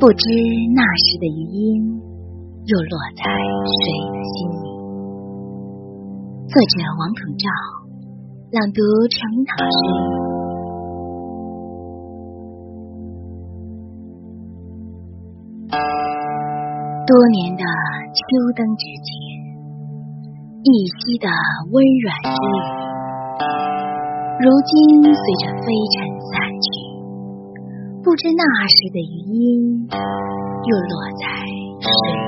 不知那时的余音，又落在谁的心里？作者王统照，朗读陈明老师。多年的秋灯之前，一夕的温软之语，如今随着飞尘散去。不知那时的余音，又落在谁？